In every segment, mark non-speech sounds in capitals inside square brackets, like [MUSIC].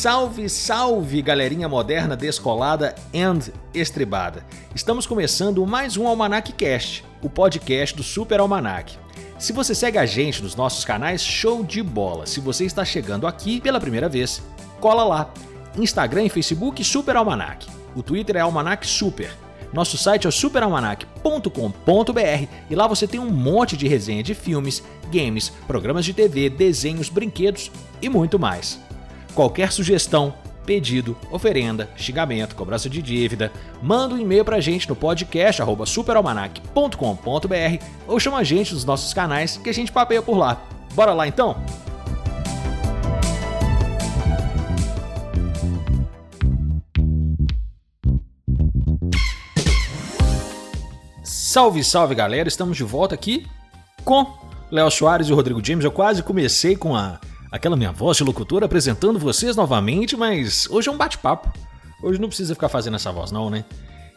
Salve, salve, galerinha moderna, descolada and estribada. Estamos começando mais um Almanac Cast, o podcast do Super Almanac. Se você segue a gente nos nossos canais, show de bola. Se você está chegando aqui pela primeira vez, cola lá. Instagram e Facebook Super Almanac. O Twitter é Almanac Super. Nosso site é superalmanac.com.br e lá você tem um monte de resenha de filmes, games, programas de TV, desenhos, brinquedos e muito mais. Qualquer sugestão, pedido, oferenda, xingamento, cobrança de dívida, manda um e-mail pra gente no podcast superalmanac.com.br ou chama a gente nos nossos canais que a gente papeia por lá. Bora lá então? Salve, salve galera, estamos de volta aqui com Léo Soares e Rodrigo James. Eu quase comecei com a aquela minha voz de locutor apresentando vocês novamente, mas hoje é um bate-papo. Hoje não precisa ficar fazendo essa voz, não, né?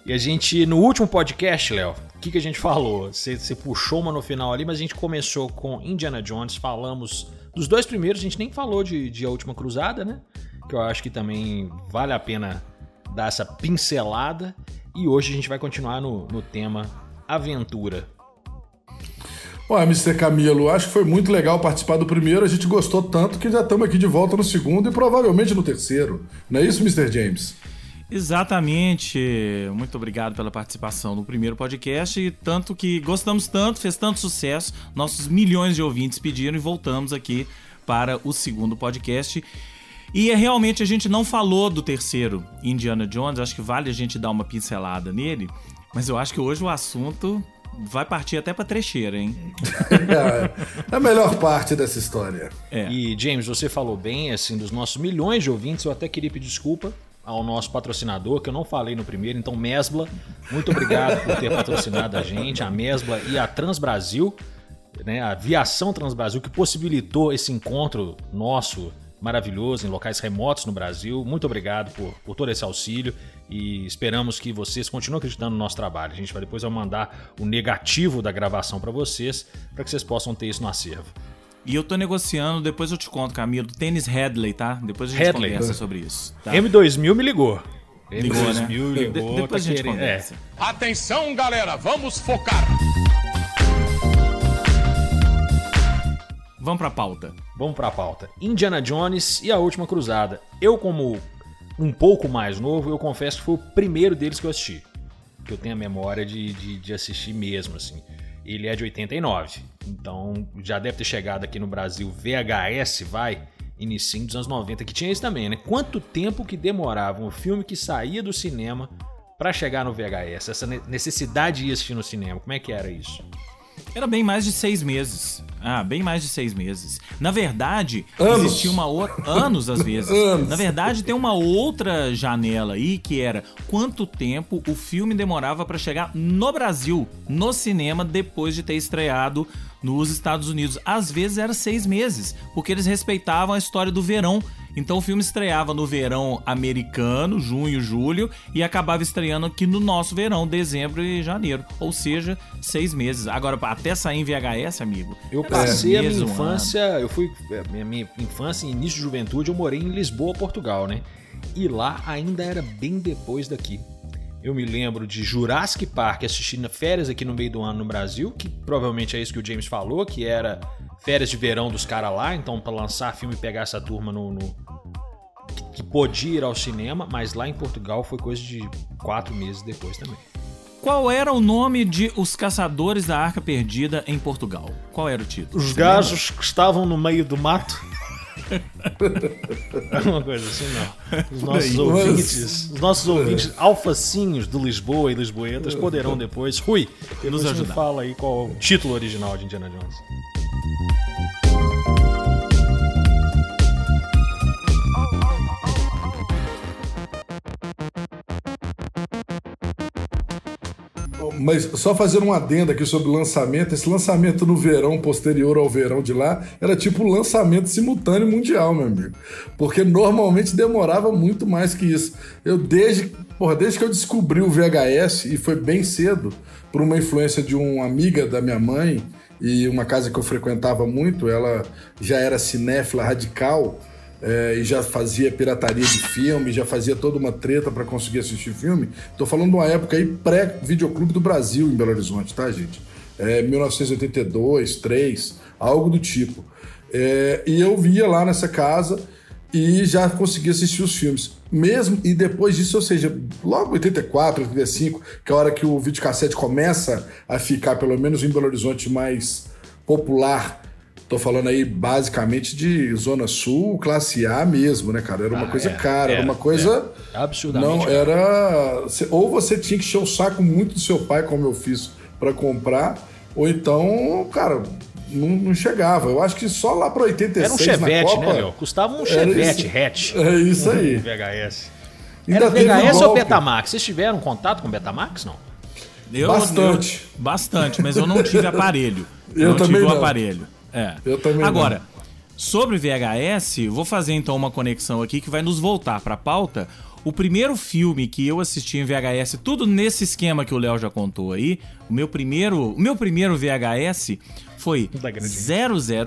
E a gente, no último podcast, Léo, o que, que a gente falou? Você, puxou uma no final ali, mas a gente começou com Indiana Jones, falamos dos dois primeiros, a gente nem falou de, de A Última Cruzada, né? Que eu acho que também vale a pena dar essa pincelada. E hoje a gente vai continuar no, no tema aventura. Olha, Mr. Camilo, acho que foi muito legal participar do primeiro. A gente gostou tanto que já estamos aqui de volta no segundo e provavelmente no terceiro. Não é isso, Mr. James? Exatamente. Muito obrigado pela participação no primeiro podcast. Tanto que gostamos tanto, fez tanto sucesso, nossos milhões de ouvintes pediram e voltamos aqui para o segundo podcast. E é, realmente a gente não falou do terceiro Indiana Jones, acho que vale a gente dar uma pincelada nele, mas eu acho que hoje o assunto vai partir até pra trecheira, hein? [LAUGHS] é a melhor parte dessa história. É. E, James, você falou bem, assim, dos nossos milhões de ouvintes, eu até queria pedir desculpa ao nosso patrocinador, que eu não falei no primeiro, então Mesbla, muito obrigado por ter patrocinado a gente, a Mesbla e a Transbrasil, né, a Aviação Transbrasil, que possibilitou esse encontro nosso maravilhoso em locais remotos no Brasil. Muito obrigado por, por todo esse auxílio e esperamos que vocês continuem acreditando no nosso trabalho. A gente vai depois mandar o negativo da gravação para vocês, para que vocês possam ter isso no acervo. E eu tô negociando, depois eu te conto, Camilo, tênis Headley, tá? Depois a gente Headley. conversa sobre isso. Tá? M2000 me ligou. Ligou, M2000 né? ligou. De depois tá a gente querendo. conversa. É. Atenção, galera, vamos focar. Vamos pra pauta. Vamos pra pauta. Indiana Jones e a Última Cruzada. Eu, como um pouco mais novo, eu confesso que foi o primeiro deles que eu assisti. Que eu tenho a memória de, de, de assistir mesmo, assim. Ele é de 89. Então já deve ter chegado aqui no Brasil VHS, vai, início dos anos 90, que tinha isso também, né? Quanto tempo que demorava um filme que saía do cinema para chegar no VHS? Essa necessidade de assistir no cinema, como é que era isso? Era bem mais de seis meses. Ah, bem mais de seis meses. Na verdade, anos. existia uma outra. Anos, às vezes. [LAUGHS] anos. Na verdade, tem uma outra janela aí que era quanto tempo o filme demorava para chegar no Brasil, no cinema, depois de ter estreado nos Estados Unidos. Às vezes era seis meses, porque eles respeitavam a história do verão então o filme estreava no verão americano, junho, julho, e acabava estreando aqui no nosso verão, dezembro e janeiro. Ou seja, seis meses. Agora, até sair em VHS, amigo. Eu passei a minha infância, eu fui. É, minha, minha infância e início de juventude, eu morei em Lisboa, Portugal, né? E lá ainda era bem depois daqui. Eu me lembro de Jurassic Park assistindo férias aqui no meio do ano no Brasil, que provavelmente é isso que o James falou, que era férias de verão dos caras lá, então para lançar filme e pegar essa turma no, no, que podia ir ao cinema, mas lá em Portugal foi coisa de quatro meses depois também. Qual era o nome de Os Caçadores da Arca Perdida em Portugal? Qual era o título? Os gajos que estavam no meio do mato. [LAUGHS] Uma coisa assim, não. Os nossos ouvintes, os nossos ouvintes alfacinhos de Lisboa e Lisboetas poderão depois. Rui, nos ajudar. Fala aí qual é o título original de Indiana Jones. Mas só fazer um adendo aqui sobre o lançamento. Esse lançamento no verão, posterior ao verão de lá, era tipo lançamento simultâneo mundial, meu amigo. Porque normalmente demorava muito mais que isso. Eu desde, porra, desde que eu descobri o VHS, e foi bem cedo, por uma influência de uma amiga da minha mãe, e uma casa que eu frequentava muito, ela já era cinéfila radical. É, e já fazia pirataria de filme, já fazia toda uma treta para conseguir assistir filme. Tô falando de uma época aí pré-videoclube do Brasil em Belo Horizonte, tá, gente? É, 1982, 3, algo do tipo. É, e eu via lá nessa casa e já conseguia assistir os filmes. Mesmo, e depois disso, ou seja, logo 84, 85, que é a hora que o videocassete começa a ficar, pelo menos em Belo Horizonte, mais popular Tô falando aí basicamente de Zona Sul, classe A mesmo, né, cara? Era uma ah, coisa é, cara, era uma coisa. É, absurdamente. Não, era. Ou você tinha que encher o saco muito do seu pai, como eu fiz, para comprar, ou então, cara, não, não, chegava. Eu acho que só lá para 86 Era um Chevette, Copa, né, meu? Custava um Chevette hatch. É isso aí. VHS. Ainda era VHS ou Betamax? Vocês tiveram contato com Betamax, não? Eu, bastante. Eu, bastante, mas eu não tive [LAUGHS] aparelho. eu, eu também tive o aparelho. É. Eu também. Agora, não. sobre VHS, vou fazer então uma conexão aqui que vai nos voltar para a pauta. O primeiro filme que eu assisti em VHS, tudo nesse esquema que o Léo já contou aí, o meu primeiro, o meu primeiro VHS foi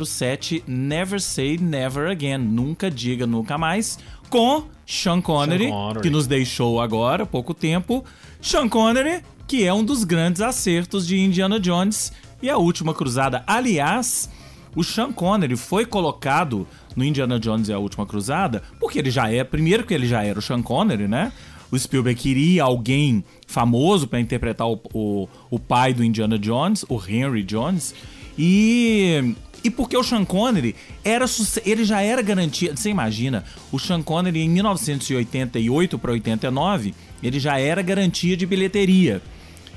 007 Never Say Never Again, Nunca Diga Nunca Mais, com Sean Connery, Sean Connery, que nos deixou agora há pouco tempo. Sean Connery, que é um dos grandes acertos de Indiana Jones e a Última Cruzada. Aliás, o Sean Connery foi colocado no Indiana Jones e a Última Cruzada porque ele já é, primeiro que ele já era o Sean Connery, né? O Spielberg queria alguém famoso para interpretar o, o, o, pai do Indiana Jones, o Henry Jones, e e porque o Sean Connery era ele já era garantia, você imagina, o Sean Connery em 1988 para 89, ele já era garantia de bilheteria.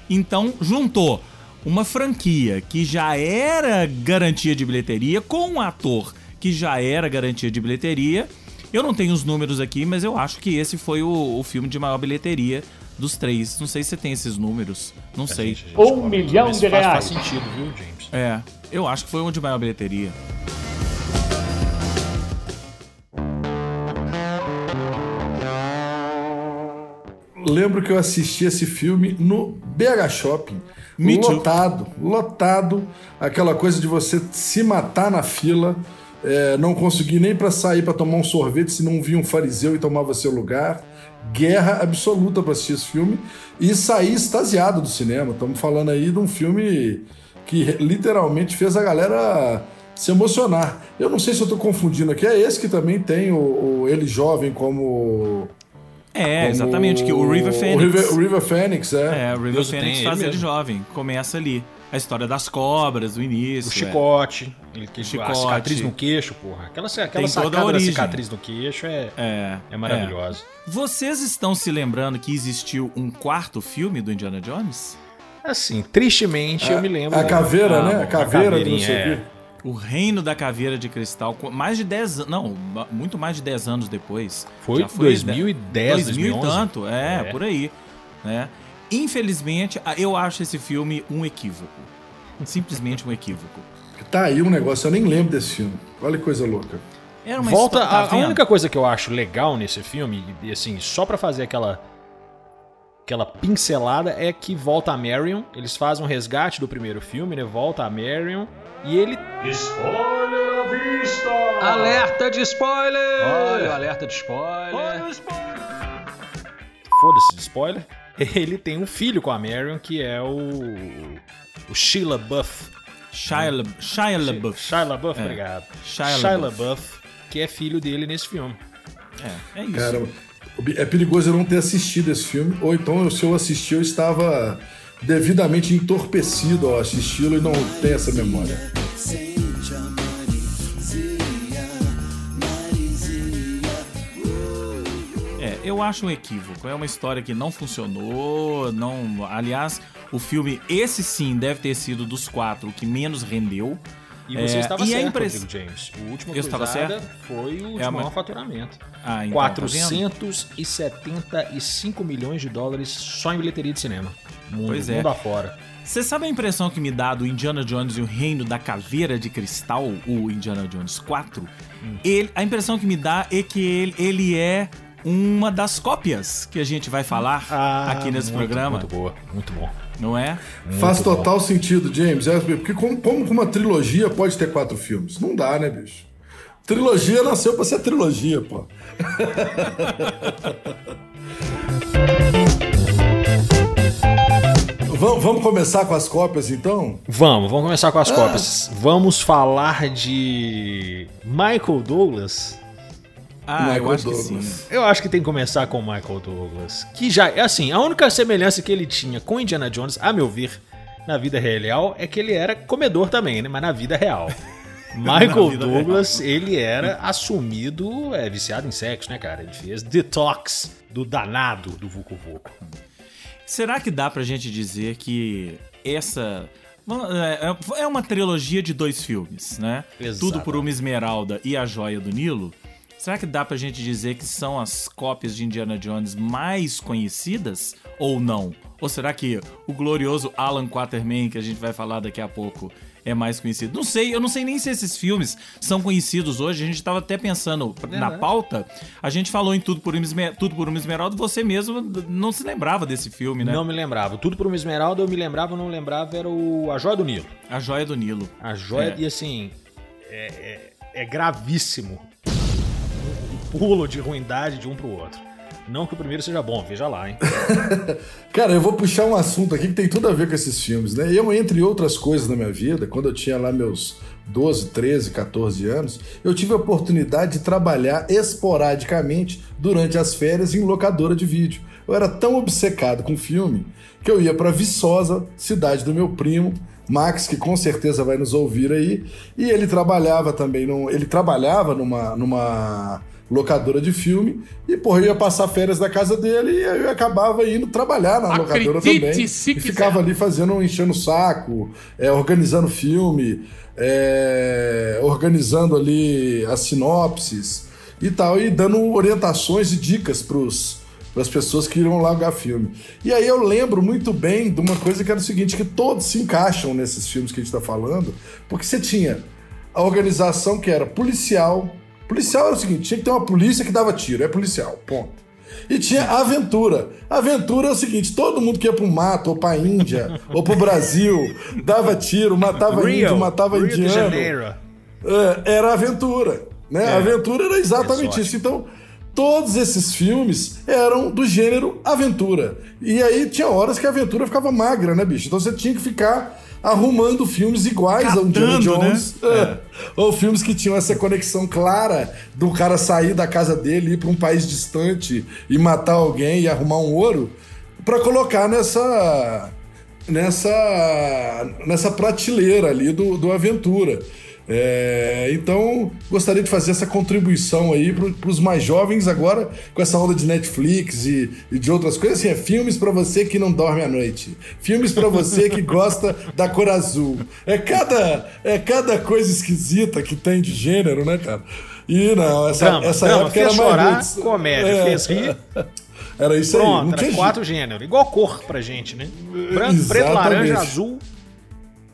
Então, juntou uma franquia que já era garantia de bilheteria com um ator que já era garantia de bilheteria. Eu não tenho os números aqui, mas eu acho que esse foi o, o filme de maior bilheteria dos três. Não sei se você tem esses números. Não é, sei. Gente, gente, um milhão de reais. Faz sentido, viu, James? É, eu acho que foi um de maior bilheteria. Lembro que eu assisti esse filme no BH Shopping. Me lotado, too. lotado. Aquela coisa de você se matar na fila, é, não conseguir nem para sair para tomar um sorvete se não via um fariseu e tomava seu lugar. Guerra absoluta para assistir esse filme e sair extasiado do cinema. Estamos falando aí de um filme que literalmente fez a galera se emocionar. Eu não sei se eu estou confundindo aqui. É esse que também tem o, o ele jovem como é, Como exatamente, que o River Phoenix. O River, o River Phoenix, é. É, o River Deus Phoenix faz ele jovem, começa ali. A história das cobras, do início. O chicote, é. ele que chicote. a cicatriz no queixo, porra. Aquela, aquela sacada da cicatriz no queixo é, é, é maravilhosa. É. Vocês estão se lembrando que existiu um quarto filme do Indiana Jones? Assim, tristemente eu me lembro. A caveira, né? A caveira do é. O Reino da Caveira de Cristal, mais de 10 anos, não, muito mais de 10 anos depois. Foi, foi 2010, 2000 e tanto, é, é, por aí. Né? Infelizmente, eu acho esse filme um equívoco. Simplesmente um equívoco. Tá aí um negócio, eu nem lembro desse filme. Olha que coisa louca. Volta, tá a, a, única coisa que eu acho legal nesse filme, e assim, só para fazer aquela aquela pincelada é que volta a Marion, eles fazem um resgate do primeiro filme, né? Volta a Marion e ele. Spoiler à vista! Alerta de spoiler! Olha o alerta de spoiler! Olha spoiler! Foda-se de spoiler. [LAUGHS] Ele tem um filho com a Marion que é o. O Sheila Buff. Shia. Shia LaBeouf. Shia LaBeouf, é. obrigado. Shia, Shia LaBeouf, que é filho dele nesse filme. É, é isso. Cara, é perigoso eu não ter assistido esse filme, ou então se eu assisti eu estava devidamente entorpecido ao assisti-lo e não tem essa memória. É, eu acho um equívoco. É uma história que não funcionou, não. Aliás, o filme, esse sim, deve ter sido dos quatro o que menos rendeu. E você é, estava e certo, impress... James. O último Eu estava certo? foi o é maior faturamento. Ah, então, 475 tá milhões de dólares só em bilheteria de cinema. Mundo, pois é. Mundo afora. Você sabe a impressão que me dá do Indiana Jones e o Reino da Caveira de Cristal, o Indiana Jones 4? Hum. Ele, a impressão que me dá é que ele, ele é uma das cópias que a gente vai falar ah, aqui nesse muito, programa. Muito boa, muito bom. Não é? Muito Faz total bom. sentido, James. É, porque como, como uma trilogia pode ter quatro filmes? Não dá, né, bicho? Trilogia nasceu pra ser trilogia, pô. [LAUGHS] Vamos começar com as cópias então? Vamos, vamos começar com as ah. cópias. Vamos falar de Michael Douglas. Ah, Michael eu acho Douglas. que sim. Eu acho que tem que começar com Michael Douglas. Que já, é assim, a única semelhança que ele tinha com Indiana Jones, a meu ver, na vida real, é que ele era comedor também, né? Mas na vida real. [LAUGHS] Michael Douglas, real. ele era assumido, é, viciado em sexo, né, cara? Ele fez detox do danado do Vucu Vucu. Será que dá pra gente dizer que essa é, é uma trilogia de dois filmes, né? Exato. Tudo por uma Esmeralda e A Joia do Nilo. Será que dá pra gente dizer que são as cópias de Indiana Jones mais conhecidas ou não? Ou será que o glorioso Alan Quatermain, que a gente vai falar daqui a pouco, é mais conhecido. Não sei, eu não sei nem se esses filmes são conhecidos hoje. A gente estava até pensando é, na né? pauta. A gente falou em Tudo por, uma Esmer... Tudo por uma Esmeralda, você mesmo não se lembrava desse filme, né? Não me lembrava. Tudo por uma Esmeralda eu me lembrava, não lembrava, era o A Joia do Nilo. A Joia do Nilo. A Joia, é. e assim, é, é, é gravíssimo pulo de ruindade de um pro outro. Não que o primeiro seja bom, veja lá, hein? [LAUGHS] Cara, eu vou puxar um assunto aqui que tem tudo a ver com esses filmes, né? Eu, entre outras coisas na minha vida, quando eu tinha lá meus 12, 13, 14 anos, eu tive a oportunidade de trabalhar esporadicamente durante as férias em locadora de vídeo. Eu era tão obcecado com filme que eu ia para Viçosa, cidade do meu primo, Max, que com certeza vai nos ouvir aí, e ele trabalhava também, num, ele trabalhava numa, numa locadora de filme, e porra, eu ia passar férias na casa dele e eu acabava indo trabalhar na Acredite locadora também. Se e ficava ali fazendo, enchendo o saco, é, organizando filme, é, organizando ali as sinopses e tal, e dando orientações e dicas pros para as pessoas que iriam largar filme. E aí eu lembro muito bem de uma coisa que era o seguinte, que todos se encaixam nesses filmes que a gente está falando, porque você tinha a organização que era policial, Policial era o seguinte: tinha que ter uma polícia que dava tiro, é policial, ponto. E tinha aventura. Aventura é o seguinte: todo mundo que ia pro mato, ou pra Índia, [LAUGHS] ou pro Brasil, dava tiro, matava Rio, índio, matava Rio indiano. É, era aventura. Né? É, aventura era exatamente isso. Então, todos esses filmes eram do gênero aventura. E aí tinha horas que a aventura ficava magra, né, bicho? Então você tinha que ficar arrumando filmes iguais Catando, ao Indiana né? Jones. Né? É. Ou filmes que tinham essa conexão clara do cara sair da casa dele, ir para um país distante e matar alguém e arrumar um ouro, para colocar nessa nessa nessa prateleira ali do, do aventura. É, então, gostaria de fazer essa contribuição aí para os mais jovens agora, com essa onda de Netflix e, e de outras coisas. Assim, é filmes para você que não dorme à noite. Filmes para você que gosta da cor azul. É cada, é cada coisa esquisita que tem de gênero, né, cara? E não, essa, drama, essa drama, época era chorar, mais. comédia, é, fez rir. Era isso Pronto, aí. Não era quatro gêneros. Igual cor pra gente, né? Branco, preto, laranja, azul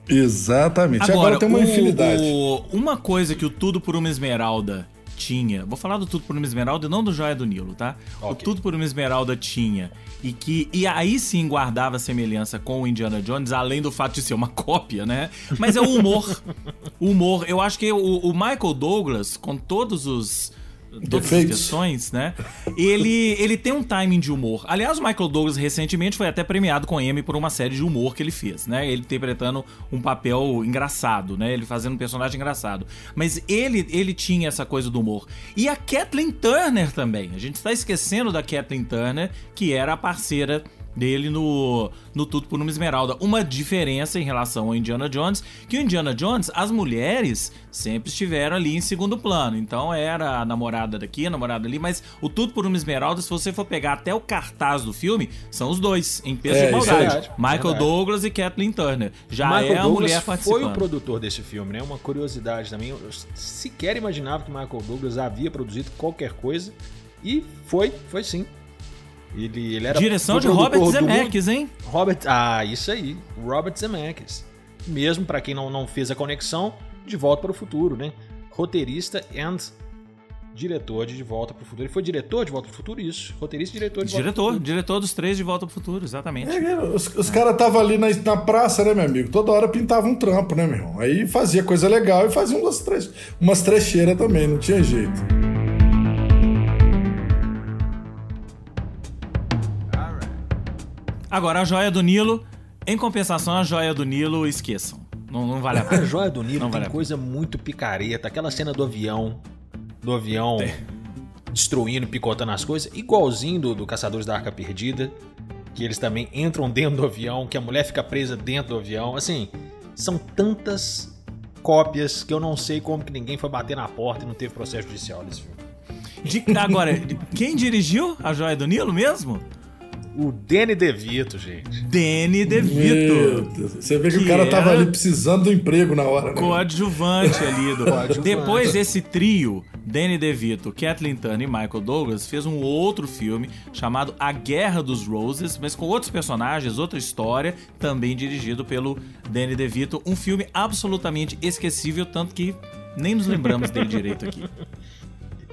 Exatamente. Agora, Agora tem uma o, infinidade. O, uma coisa que o Tudo por uma Esmeralda tinha. Vou falar do Tudo por uma Esmeralda e não do Joia do Nilo, tá? Okay. O Tudo por uma Esmeralda tinha. E que. E aí sim guardava semelhança com o Indiana Jones, além do fato de ser uma [LAUGHS] cópia, né? Mas é o humor. o humor. Eu acho que o, o Michael Douglas, com todos os todas as questões, né? Ele, ele tem um timing de humor. Aliás, o Michael Douglas recentemente foi até premiado com Emmy por uma série de humor que ele fez, né? Ele interpretando um papel engraçado, né? Ele fazendo um personagem engraçado. Mas ele, ele tinha essa coisa do humor. E a Kathleen Turner também. A gente está esquecendo da Kathleen Turner, que era a parceira dele no, no Tudo por uma Esmeralda. Uma diferença em relação ao Indiana Jones, que o Indiana Jones, as mulheres sempre estiveram ali em segundo plano. Então era a namorada daqui, a namorada ali, mas o Tudo por uma Esmeralda, se você for pegar até o cartaz do filme, são os dois, em peso é, de igualdade. É Michael é Douglas e Kathleen Turner. Já Michael é a Douglas mulher participando. foi o produtor desse filme, né? Uma curiosidade também. Eu sequer imaginava que Michael Douglas havia produzido qualquer coisa. E foi, foi sim. Ele, ele era Direção de Robert Zemeckis, hein? Robert, ah, isso aí, Robert Zemeckis. Mesmo para quem não, não fez a conexão, De Volta para o Futuro, né? Roteirista and diretor de De Volta pro Futuro. Ele foi diretor de Volta pro Futuro, isso. Roteirista e diretor de diretor, Volta pro Futuro. Diretor dos três de Volta pro Futuro, exatamente. É, os os caras estavam ali na, na praça, né, meu amigo? Toda hora pintava um trampo, né, meu irmão? Aí fazia coisa legal e fazia umas, tre umas trecheiras também, não tinha jeito. Agora, a joia do Nilo, em compensação, a joia do Nilo, esqueçam. Não, não vale a A pena. Joia do Nilo Não tem vale a coisa muito picareta. Aquela cena do avião, do avião destruindo, picotando as coisas, igualzinho do, do Caçadores da Arca Perdida, que eles também entram dentro do avião, que a mulher fica presa dentro do avião. Assim, são tantas cópias que eu não sei como que ninguém foi bater na porta e não teve processo judicial nesse filme. De- agora, quem dirigiu a joia do Nilo mesmo? O Danny DeVito, gente. Danny Meu DeVito. Deus. Você vê que, Que o cara tava era- ali precisando do emprego na hora, né? Coadjuvante ali do. [LAUGHS] Coadjuvante. Depois esse trio, Danny DeVito, Kathleen Turner e Michael Douglas, fez um outro filme chamado A Guerra dos Roses, mas com outros personagens, outra história, também dirigido pelo Danny DeVito. Um filme absolutamente esquecível, tanto que nem nos lembramos dele direito aqui. [LAUGHS]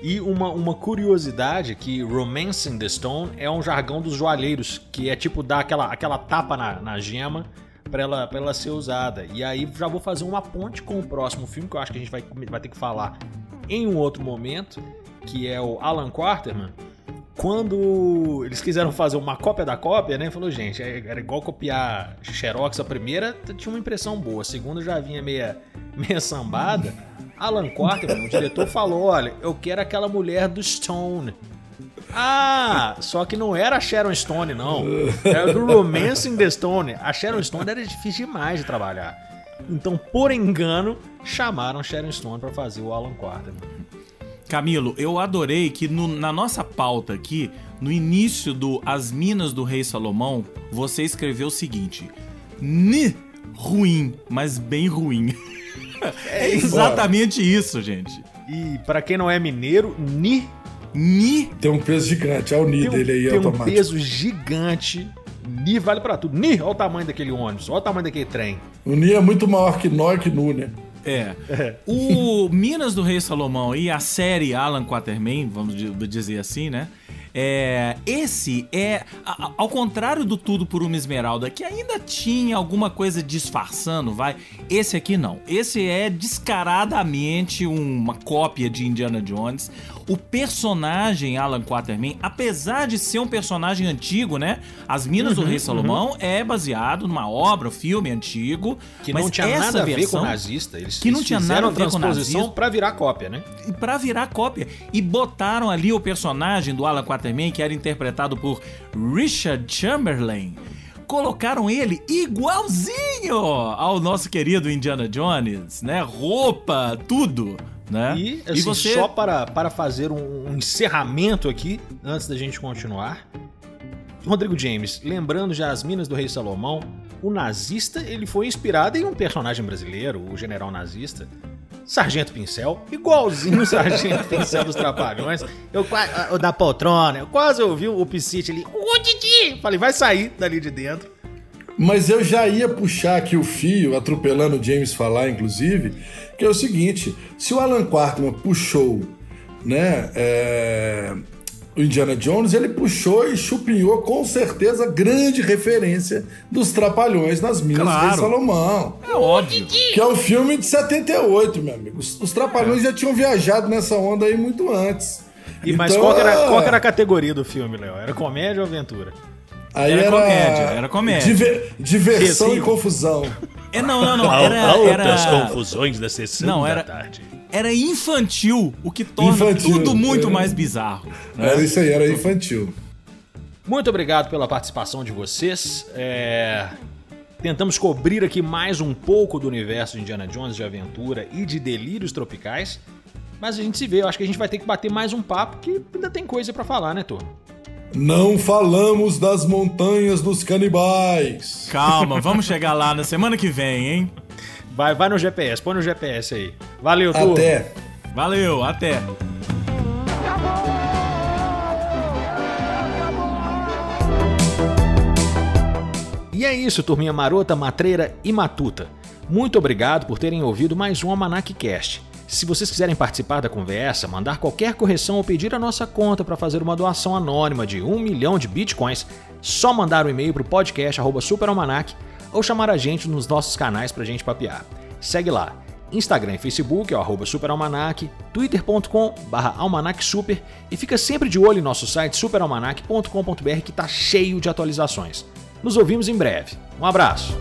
E uma, uma curiosidade que Romancing the Stone é um jargão dos joalheiros, que é tipo dar aquela, aquela tapa na, na gema pra ela, pra ela ser usada. E aí já vou fazer uma ponte com o próximo filme, que eu acho que a gente vai, vai ter que falar em um outro momento, que é o Alan Quarterman. Quando eles quiseram fazer uma cópia da cópia, né? Falou, gente, é- era igual copiar Xerox. A primeira tinha uma impressão boa, a segunda já vinha meia, [LAUGHS] meia sambada. Alan Quarterman, o diretor, falou: olha, eu quero aquela mulher do Stone. Ah, só que não era a Sharon Stone, não. Era do Romancing the Stone. A Sharon Stone era difícil demais de trabalhar. Então, por engano, chamaram Sharon Stone pra fazer o Alan Quarterman. Camilo, eu adorei que no- na nossa pauta aqui, no início do As Minas do Rei Salomão, você escreveu o seguinte: N ruim, mas bem ruim. [LAUGHS] É exatamente isso, gente. E pra quem não é mineiro, Ni Ni Tem um peso gigante. Olha o tem Ni um, dele aí tem um automático. peso gigante. Ni vale pra tudo. Ni, olha o tamanho daquele ônibus, olha o tamanho daquele trem. O Ni é muito maior que nó e que Nu, né? É. O [LAUGHS] Minas do Rei Salomão e a série Alan Quatermain, vamos di- dizer assim, né? É, esse é, a- ao contrário do Tudo por uma Esmeralda, que ainda tinha alguma coisa disfarçando, vai. Esse aqui não. Esse é descaradamente uma cópia de Indiana Jones. O personagem Alan Quatermain, apesar de ser um personagem antigo, né? As Minas Uhum, do Rei Salomão é baseado numa obra, um filme antigo. Que não tinha nada a ver com nazista. Eles, que não eles tinha fizeram nada a ver com pra virar cópia, né? pra virar cópia. E botaram ali o personagem do Alan Quatermain, que era interpretado por Richard Chamberlain. Colocaram ele igualzinho ao nosso querido Indiana Jones, né? Roupa, tudo, né? E, assim, só para, para fazer um, um encerramento aqui, antes da gente continuar. Rodrigo James, lembrando já as Minas do Rei Salomão, o nazista ele foi inspirado em um personagem brasileiro, o general nazista, Sargento Pincel, igualzinho o Sargento [LAUGHS] Pincel dos Trapalhões. Eu o da poltrona, eu quase ouvi o Piscite ali, ô Didi! Falei, vai sair dali de dentro. Mas eu já ia puxar aqui o fio, atropelando o James falar, inclusive, que é o seguinte: se o Alan Quartman puxou, né, é, o Indiana Jones, ele puxou e chupinhou com certeza grande referência dos Trapalhões nas Minas Claro. de Salomão. É óbvio. Que é um filme de 78, meu amigo. Os, os Trapalhões já tinham viajado nessa onda aí muito antes. E, mas Então, qual que, era, é, qual era a categoria do filme, Léo? Era comédia ou aventura? Aí Era era, comédia, era comédia. diver- diversão Sim, e confusão. É, não, não, não. Era, era, confusões da sessão Não, era- tarde. era infantil, o que torna Infantil, tudo muito é. mais bizarro. né? Era isso aí, era infantil. Muito obrigado pela participação de vocês. É, Tentamos cobrir aqui mais um pouco do universo de Indiana Jones, de aventura e de delírios tropicais. Mas a gente se vê, eu acho que a gente vai ter que bater mais um papo, que ainda tem coisa pra falar, né, turma? Não falamos das montanhas dos canibais. Calma, vamos chegar lá na semana que vem, hein? Vai, vai no GPS, põe no GPS aí. Valeu, turma. Até. Valeu, até. E é isso, turminha marota, matreira e matuta. Muito obrigado por terem ouvido mais um Almanac Cast. Se vocês quiserem participar da conversa, mandar qualquer correção ou pedir a nossa conta para fazer uma doação anônima de um milhão de bitcoins, só mandar um e-mail para o podcast superalmanac ou chamar a gente nos nossos canais para a gente papear. Segue lá. Instagram e Facebook é o superalmanac, twitter.com barra almanacsuper e fica sempre de olho em nosso site superalmanac.com.br que está cheio de atualizações. Nos ouvimos em breve. Um abraço!